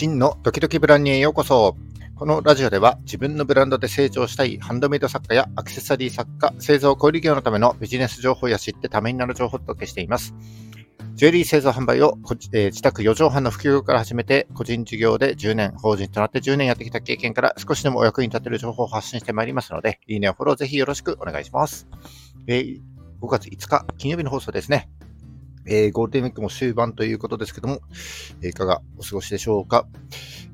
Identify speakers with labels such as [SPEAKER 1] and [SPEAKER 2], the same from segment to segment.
[SPEAKER 1] 真のドキドキブランニュへようこそ。このラジオでは自分のブランドで成長したいハンドメイド作家やアクセサリー作家、製造小売業のためのビジネス情報や知ってためになる情報をお届けしています。ジュエリー製造販売を、えー、自宅4畳半の普及から始めて、個人事業で10年、法人となって10年やってきた経験から少しでもお役に立てる情報を発信してまいりますので、いいねをフォローぜひよろしくお願いします。えー、5月5日金曜日の放送ですね。えー、ゴールデンウィークも終盤ということですけども、えいかがお過ごしでしょうか？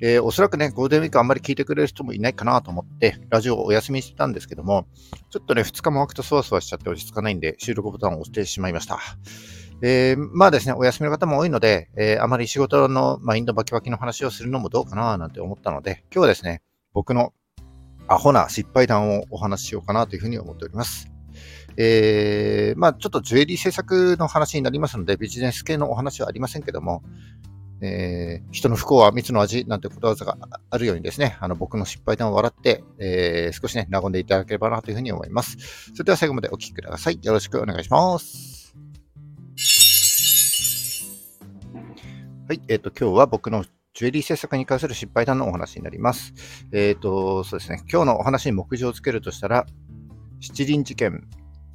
[SPEAKER 1] えー、おそらくね、ゴールデンウィークあんまり聞いてくれる人もいないかなと思って、ラジオをお休みしてたんですけども、ちょっとね、2日も空くとそわそわしちゃって落ち着かないんで、収録ボタンを押してしまいました。えー、まあですね、お休みの方も多いので、えー、あまり仕事のマインドバキバキの話をするのもどうかななんて思ったので、今日はですね、僕のアホな失敗談をお話ししようかなというふうに思っております。えー、まあちょっとジュエリー制作の話になりますので、ビジネス系のお話はありませんけども、えー、人の不幸は蜜の味なんてことわざがあるようにですね、あの僕の失敗談を笑って、えー、少しね、和んでいただければなというふうに思います。それでは最後までお聞きください。よろしくお願いします。はい、えっ、ー、と、今日は僕のジュエリー制作に関する失敗談のお話になります。えっ、ー、と、そうですね、今日のお話に目次をつけるとしたら、七輪事件、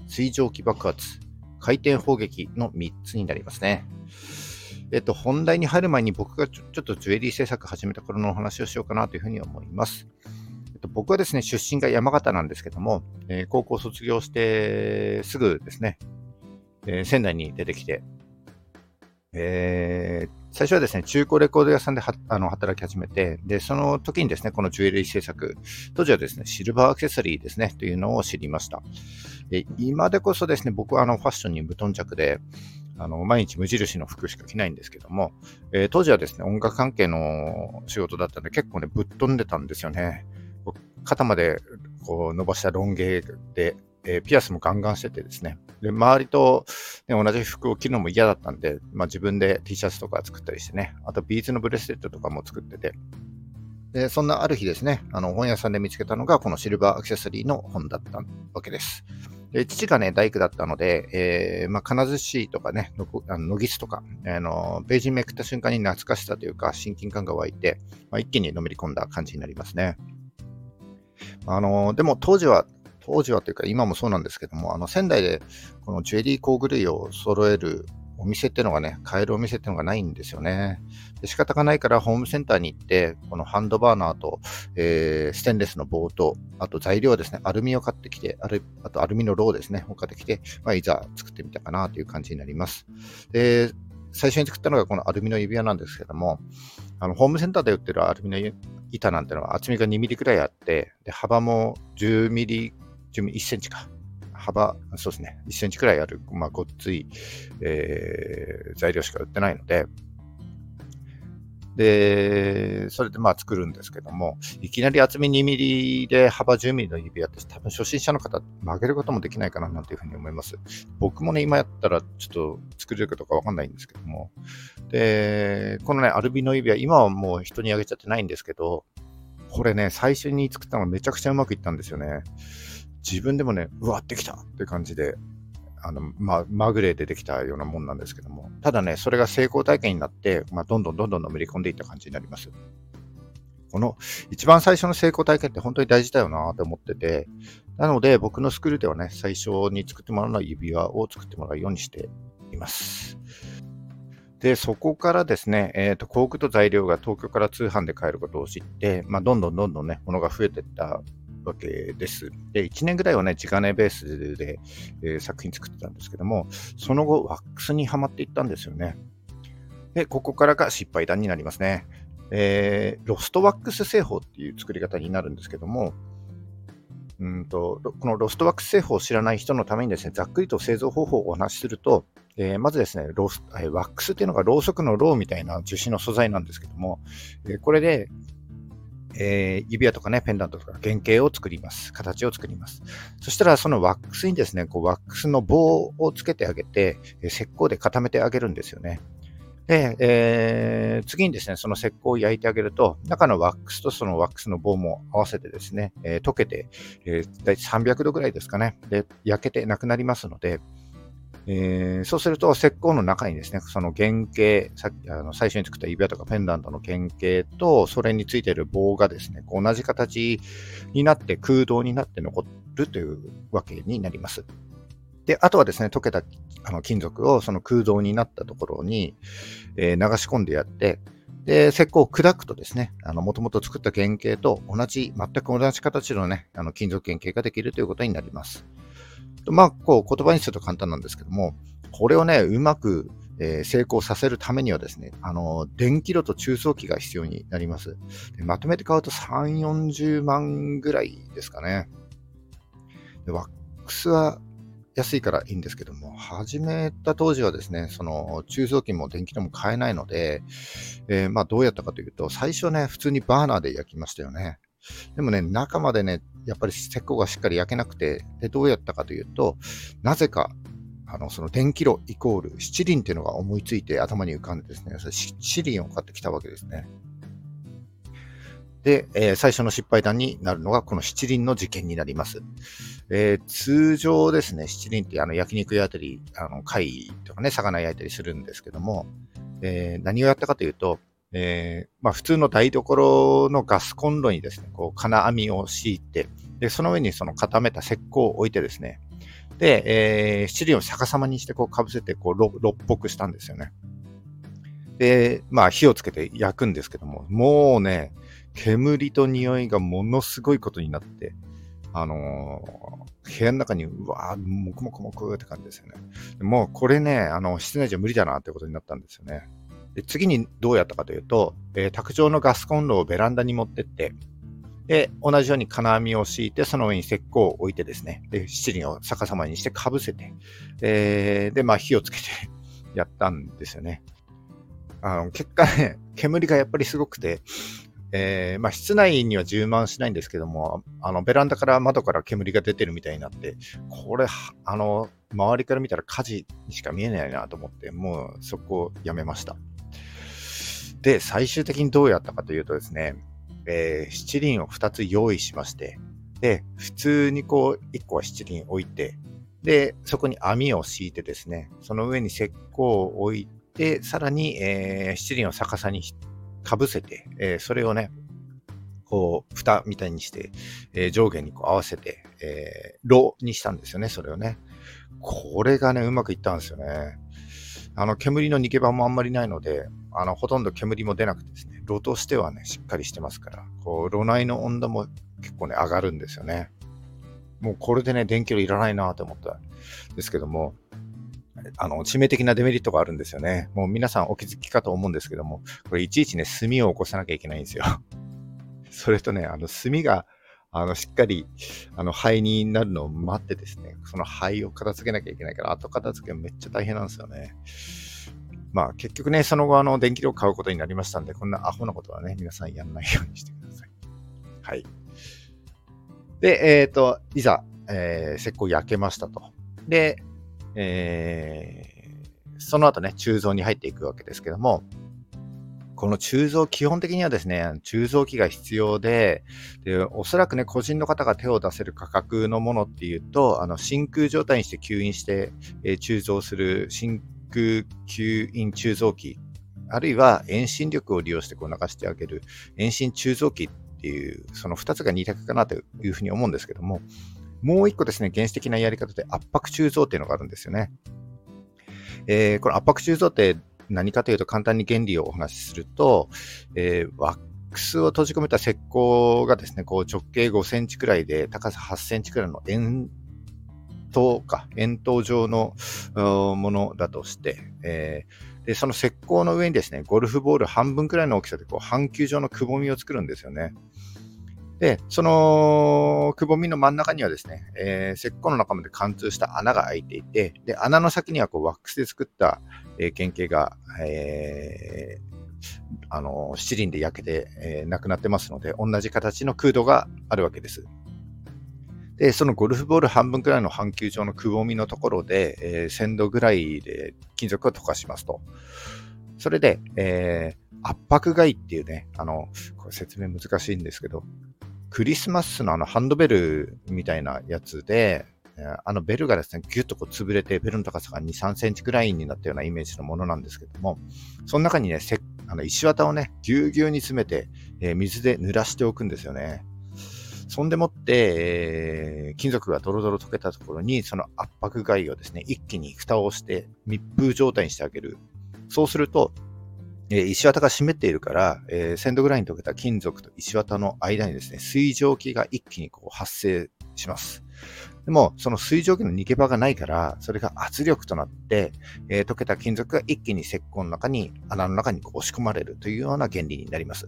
[SPEAKER 1] 水蒸気爆発、回転砲撃の3つになりますね。えっと、本題に入る前に僕がちょちょっとジュエリー制作始めた頃のお話をしようかなというふうに思います。えっと、僕はですね、出身が山形なんですけども、えー、高校卒業してすぐですね、えー、仙台に出てきて、えー、最初はですね、中古レコード屋さんであの働き始めて、で、その時にですね、このジュエリー制作、当時はですね、シルバーアクセサリーですね、というのを知りました。で今でこそですね、僕はあのファッションに無頓着で、あの毎日無印の服しか着ないんですけども、えー、当時はですね、音楽関係の仕事だったんで結構ね、ぶっ飛んでたんですよね。肩までこう伸ばしたロン毛で、えー、ピアスもガンガンしててですね。で、周りと、ね、同じ服を着るのも嫌だったんで、まあ、自分で T シャツとか作ったりしてね、あとビーズのブレスレットとかも作ってて、で、そんなある日ですね、あの本屋さんで見つけたのがこのシルバーアクセサリーの本だったわけです。で父がね、大工だったので、えー、まあ、金槌シとかね、あのノギスとか、あの、ページめくった瞬間に懐かしさというか、親近感が湧いて、まあ、一気にのめり込んだ感じになりますね。あの、でも当時は、当時はというか今もそうなんですけども、あの仙台でこのジュエリー工具類を揃えるお店っていうのがね、買えるお店っていうのがないんですよね。で仕方がないからホームセンターに行って、このハンドバーナーと、えー、ステンレスの棒と、あと材料ですね、アルミを買ってきて、あるあとアルミのローですね、を買ってきて、まあ、いざ作ってみたかなという感じになります。で、最初に作ったのがこのアルミの指輪なんですけども、あのホームセンターで売ってるアルミの板なんてのは厚みが2ミリくらいあって、で幅も10ミリ、10ミリ1センチか、幅、そうですね、1センチくらいある、まあ、ごっつい、えー、材料しか売ってないので、で、それでまあ作るんですけども、いきなり厚み2ミリで幅10ミリの指輪って多分初心者の方曲げることもできないかななんていうふうに思います。僕もね、今やったらちょっと作れるかどうかわかんないんですけども。で、このね、アルビの指輪、今はもう人にあげちゃってないんですけど、これね、最初に作ったのがめちゃくちゃうまくいったんですよね。自分でもね、うわってきたって感じで、あの、ま、まぐれでできたようなもんなんですけども、ただね、それが成功体験になって、まあ、どんどんどんどんのめり込んでいった感じになります。この一番最初の成功体験って本当に大事だよなと思ってて、なので僕のスクールではね、最初に作ってもらうのは指輪を作ってもらうようにしています。で、そこからですね、えっ、ー、と、工具と材料が東京から通販で買えることを知って、まあ、どんどんどんどんね、ものが増えていったわけです。で、1年ぐらいはね、地金ベースで、えー、作品作ってたんですけども、その後、ワックスにはまっていったんですよね。で、ここからが失敗談になりますね。えー、ロストワックス製法っていう作り方になるんですけども、うんとこのロストワックス製法を知らない人のためにですね、ざっくりと製造方法をお話しすると、えー、まずですねロス、ワックスっていうのがろうそくのろうみたいな樹脂の素材なんですけども、えー、これでえー、指輪とかね、ペンダントとか原型を作ります。形を作ります。そしたら、そのワックスにですね、こうワックスの棒をつけてあげて、え、石膏で固めてあげるんですよね。で、えー、次にですね、その石膏を焼いてあげると、中のワックスとそのワックスの棒も合わせてですね、えー、溶けて、えー、大体300度ぐらいですかね、で、焼けてなくなりますので、えー、そうすると石膏の中にですね、その原型、さっきあの最初に作った指輪とかペンダントの原型と、それについている棒がですね、同じ形になって空洞になって残るというわけになります。で、あとはですね、溶けたあの金属をその空洞になったところに、えー、流し込んでやって、で、石膏を砕くとですね、あの、もともと作った原型と同じ、全く同じ形のね、あの、金属原型ができるということになります。まあ、こう、言葉にすると簡単なんですけども、これをね、うまく、えー、成功させるためにはですね、あの、電気炉と中層機が必要になります。でまとめて買うと3、40万ぐらいですかね。でワックスは安いからいいんですけども、始めた当時はですね、その中層機も電気炉も買えないので、えー、まあどうやったかというと、最初ね、普通にバーナーで焼きましたよね。でもね、中までね、やっぱり石膏がしっかり焼けなくて、で、どうやったかというと、なぜか、あの、その電気炉イコール七輪っていうのが思いついて頭に浮かんでですね、七輪を買ってきたわけですね。で、えー、最初の失敗談になるのがこの七輪の事件になります。えー、通常ですね、七輪ってあの焼肉屋あたり、あの貝とかね、魚焼いたりするんですけども、えー、何をやったかというと、えー、まあ、普通の台所のガスコンロにですね、こう金網を敷いて、で、その上にその固めた石膏を置いてですね、で、えー、七輪を逆さまにしてこう被せてこうろっぽくしたんですよね。で、まあ火をつけて焼くんですけども、もうね、煙と匂いがものすごいことになって、あのー、部屋の中に、うわー、もくもくもくって感じですよね。もうこれね、あの、室内じゃ無理だなってことになったんですよね。で次にどうやったかというと、えー、卓上のガスコンロをベランダに持ってって、で、同じように金網を敷いて、その上に石膏を置いてですね、で、七輪を逆さまにしてかぶせて、えー、で、まあ火をつけて やったんですよね。あの、結果ね、煙がやっぱりすごくて、えー、まあ、室内には充満しないんですけども、あの、ベランダから窓から煙が出てるみたいになって、これ、あの、周りから見たら火事にしか見えないなと思って、もうそこをやめました。で、最終的にどうやったかというとですね、えー、七輪を2つ用意しまして、で、普通にこう、1個は七輪置いて、で、そこに網を敷いてですね、その上に石膏を置いて、さらに、えー、七輪を逆さにかぶせて、えー、それをね、こう、蓋みたいにして、えー、上下にこう合わせて、えー、炉にしたんですよね、それをね。これがね、うまくいったんですよね。あの、煙の逃げ場もあんまりないので、あの、ほとんど煙も出なくてですね、炉としてはね、しっかりしてますから、こう、炉内の温度も結構ね、上がるんですよね。もうこれでね、電気炉いらないなと思ったんですけども、あの、致命的なデメリットがあるんですよね。もう皆さんお気づきかと思うんですけども、これいちいちね、炭を起こさなきゃいけないんですよ。それとね、あの、炭が、あの、しっかり、あの、灰になるのを待ってですね、その灰を片付けなきゃいけないから、後片付けめっちゃ大変なんですよね。まあ、結局ね、その後、あの、電気量を買うことになりましたんで、こんなアホなことはね、皆さんやんないようにしてください。はい。で、えっ、ー、と、いざ、えー、石膏焼けましたと。で、えー、その後ね、鋳造に入っていくわけですけども、この鋳造、基本的にはですね、鋳造機が必要で、で、おそらくね、個人の方が手を出せる価格のものっていうと、あの、真空状態にして吸引して、えー、鋳造する真空吸引鋳造機、あるいは遠心力を利用してこう流してあげる遠心鋳造機っていう、その2つが2択かなというふうに思うんですけども、もう一個ですね、原始的なやり方で圧迫鋳造っていうのがあるんですよね。えー、この圧迫鋳造って何かというと簡単に原理をお話しすると、えー、ワックスを閉じ込めた石膏がですね、こう直径5センチくらいで高さ8センチくらいの円筒か、円筒状のものだとして、えー、でその石膏の上にですね、ゴルフボール半分くらいの大きさでこう半球状のくぼみを作るんですよね。で、そのくぼみの真ん中にはですね、えー、石膏の中まで貫通した穴が開いていて、で、穴の先にはこうワックスで作った、えー、原型が、えー、あの、七輪で焼けて、えー、なくなってますので、同じ形の空洞があるわけです。で、そのゴルフボール半分くらいの半球状のくぼみのところで、えー、1000度ぐらいで金属を溶かしますと。それで、えー、圧迫蓋っていうね、あの、これ説明難しいんですけど、クリスマスのあのハンドベルみたいなやつで、あのベルがですね、ギュッとこう潰れて、ベルの高さが2、3センチくらいになったようなイメージのものなんですけども、その中にね、あの石綿をね、ぎゅうぎゅうに詰めて、えー、水で濡らしておくんですよね。そんでもって、えー、金属がドロドロ溶けたところに、その圧迫蓋をですね、一気に蓋をして密封状態にしてあげる。そうすると、えー、石綿が湿っているから、えー、1000度ぐらいに溶けた金属と石綿の間にですね、水蒸気が一気にこう発生します。でも、その水蒸気の逃げ場がないから、それが圧力となって、えー、溶けた金属が一気に石膏の中に、穴の中に押し込まれるというような原理になります。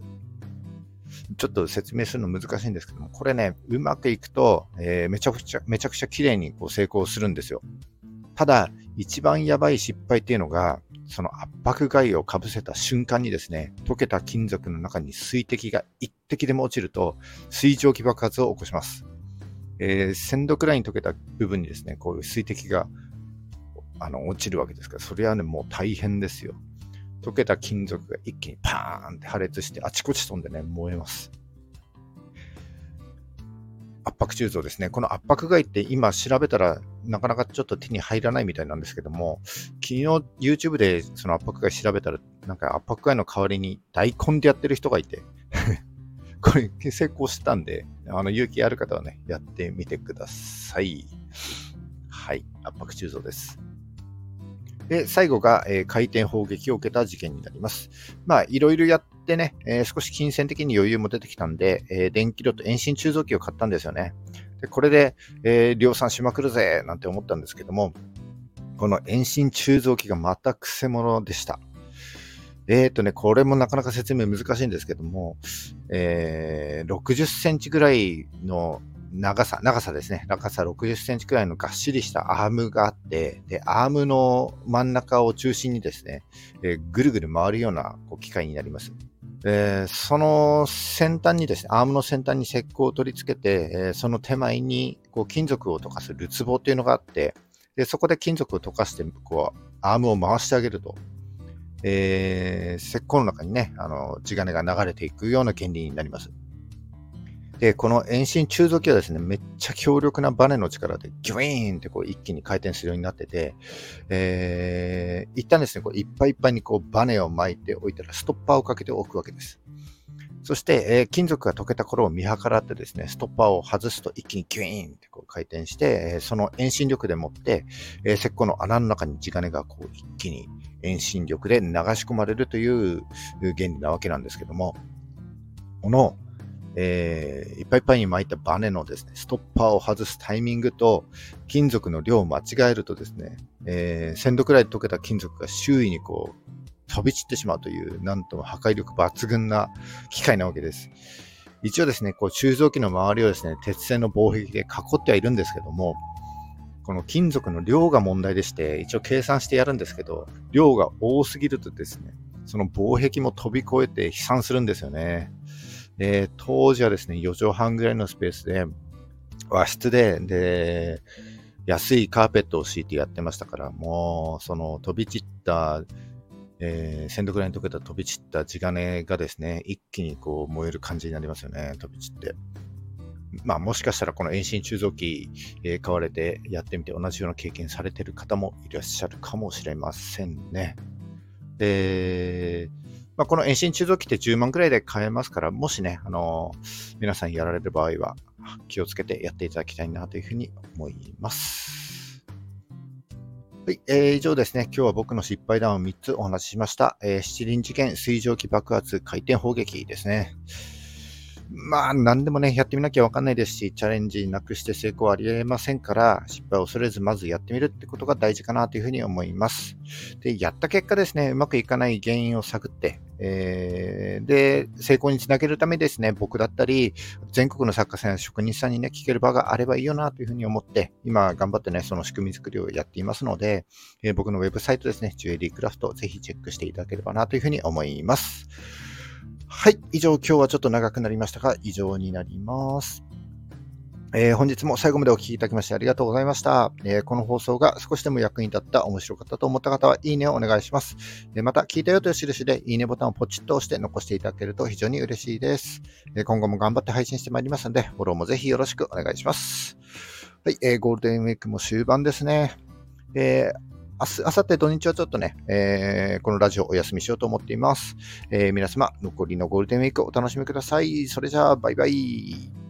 [SPEAKER 1] ちょっと説明するの難しいんですけども、これね、うまくいくと、えー、めちゃくちゃ、めちゃくちゃ綺麗にこう成功するんですよ。ただ、一番やばい失敗っていうのが、その圧迫外をかぶせた瞬間にですね、溶けた金属の中に水滴が一滴でも落ちると、水蒸気爆発を起こします。えー、1000度くらいに溶けた部分にですね、こういう水滴があの落ちるわけですから、それはね、もう大変ですよ。溶けた金属が一気にパーンって破裂して、あちこち飛んでね、燃えます。圧迫鋳造ですね。この圧迫外って今調べたらなかなかちょっと手に入らないみたいなんですけども、昨日 YouTube でその圧迫外調べたら、なんか圧迫外の代わりに大根でやってる人がいて これ成功したんで、あの勇気ある方はね、やってみてください。はい、圧迫鋳造です。で、最後が、えー、回転砲撃を受けた事件になります。まあ、いろいろやってね、えー、少し金銭的に余裕も出てきたんで、えー、電気炉と遠心鋳造機を買ったんですよね。でこれで、え、量産しまくるぜなんて思ったんですけども、この遠心鋳造機がまたくせ者でした。えっ、ー、とね、これもなかなか説明難しいんですけども、えー、60センチぐらいの長さ、長さですね。長さ60センチくらいのがっしりしたアームがあって、で、アームの真ん中を中心にですね、えー、ぐるぐる回るようなこう機械になります。えー、その先端にですね、アームの先端に石膏を取り付けて、えー、その手前にこう金属を溶かするつぼっていうのがあって、でそこで金属を溶かして、こう、アームを回してあげると。えー、石膏の中にね、あの、地金が流れていくような原理になります。で、この遠心中造機はですね、めっちゃ強力なバネの力でギュイーンってこう一気に回転するようになってて、えー、一旦ですね、こういっぱいいっぱいにこうバネを巻いておいたらストッパーをかけておくわけです。そして、えー、金属が溶けた頃を見計らってですね、ストッパーを外すと一気にギュイーンってこう回転して、え、その遠心力でもって、えー、石膏の穴の中に地金がこう一気に遠心力で流し込まれるという原理なわけなんですけども、この、えー、いっぱいいっぱいに巻いたバネのですね、ストッパーを外すタイミングと金属の量を間違えるとですね、えー、1000度くらい溶けた金属が周囲にこう飛び散ってしまうという、なんとも破壊力抜群な機械なわけです。一応ですね、こう、鋳造機の周りをですね、鉄製の防壁で囲ってはいるんですけども、この金属の量が問題でして、一応計算してやるんですけど、量が多すぎるとですね、その防壁も飛び越えて飛散するんですよね。で、当時はですね、4畳半ぐらいのスペースで、和室で、で、安いカーペットを敷いてやってましたから、もう、その飛び散ったえー、1000度ぐらいに溶けた飛び散った地金がですね、一気にこう燃える感じになりますよね、飛び散って。まあもしかしたらこの遠心鋳造機、えー、買われてやってみて同じような経験されてる方もいらっしゃるかもしれませんね。で、まあ、この遠心鋳造機って10万くらいで買えますから、もしね、あのー、皆さんやられる場合は気をつけてやっていただきたいなというふうに思います。はい、えー、以上ですね。今日は僕の失敗談を3つお話ししました。えー、七輪事件、水蒸気爆発、回転砲撃ですね。まあ、何でもね、やってみなきゃわかんないですし、チャレンジなくして成功はありえませんから、失敗を恐れず、まずやってみるってことが大事かなというふうに思います。で、やった結果ですね、うまくいかない原因を探って、えー、で、成功につなげるためですね、僕だったり、全国の作家さんや職人さんにね、聞ける場があればいいよなというふうに思って、今頑張ってね、その仕組み作りをやっていますので、えー、僕のウェブサイトですね、ジュエリークラフト、ぜひチェックしていただければなというふうに思います。はい。以上、今日はちょっと長くなりましたが、以上になります。えー、本日も最後までお聴きいただきましてありがとうございました、えー、この放送が少しでも役に立った面白かったと思った方は、いいねをお願いします。えまた、聞いたよという印で、いいねボタンをポチッと押して残していただけると非常に嬉しいです。え今後も頑張って配信してまいりますので、フォローもぜひよろしくお願いします。はい、えー、ゴールデンウィークも終盤ですね。えー明日、明後日土日はちょっとね、えー、このラジオお休みしようと思っています。えー、皆様、残りのゴールデンウィークお楽しみください。それじゃあ、バイバイ。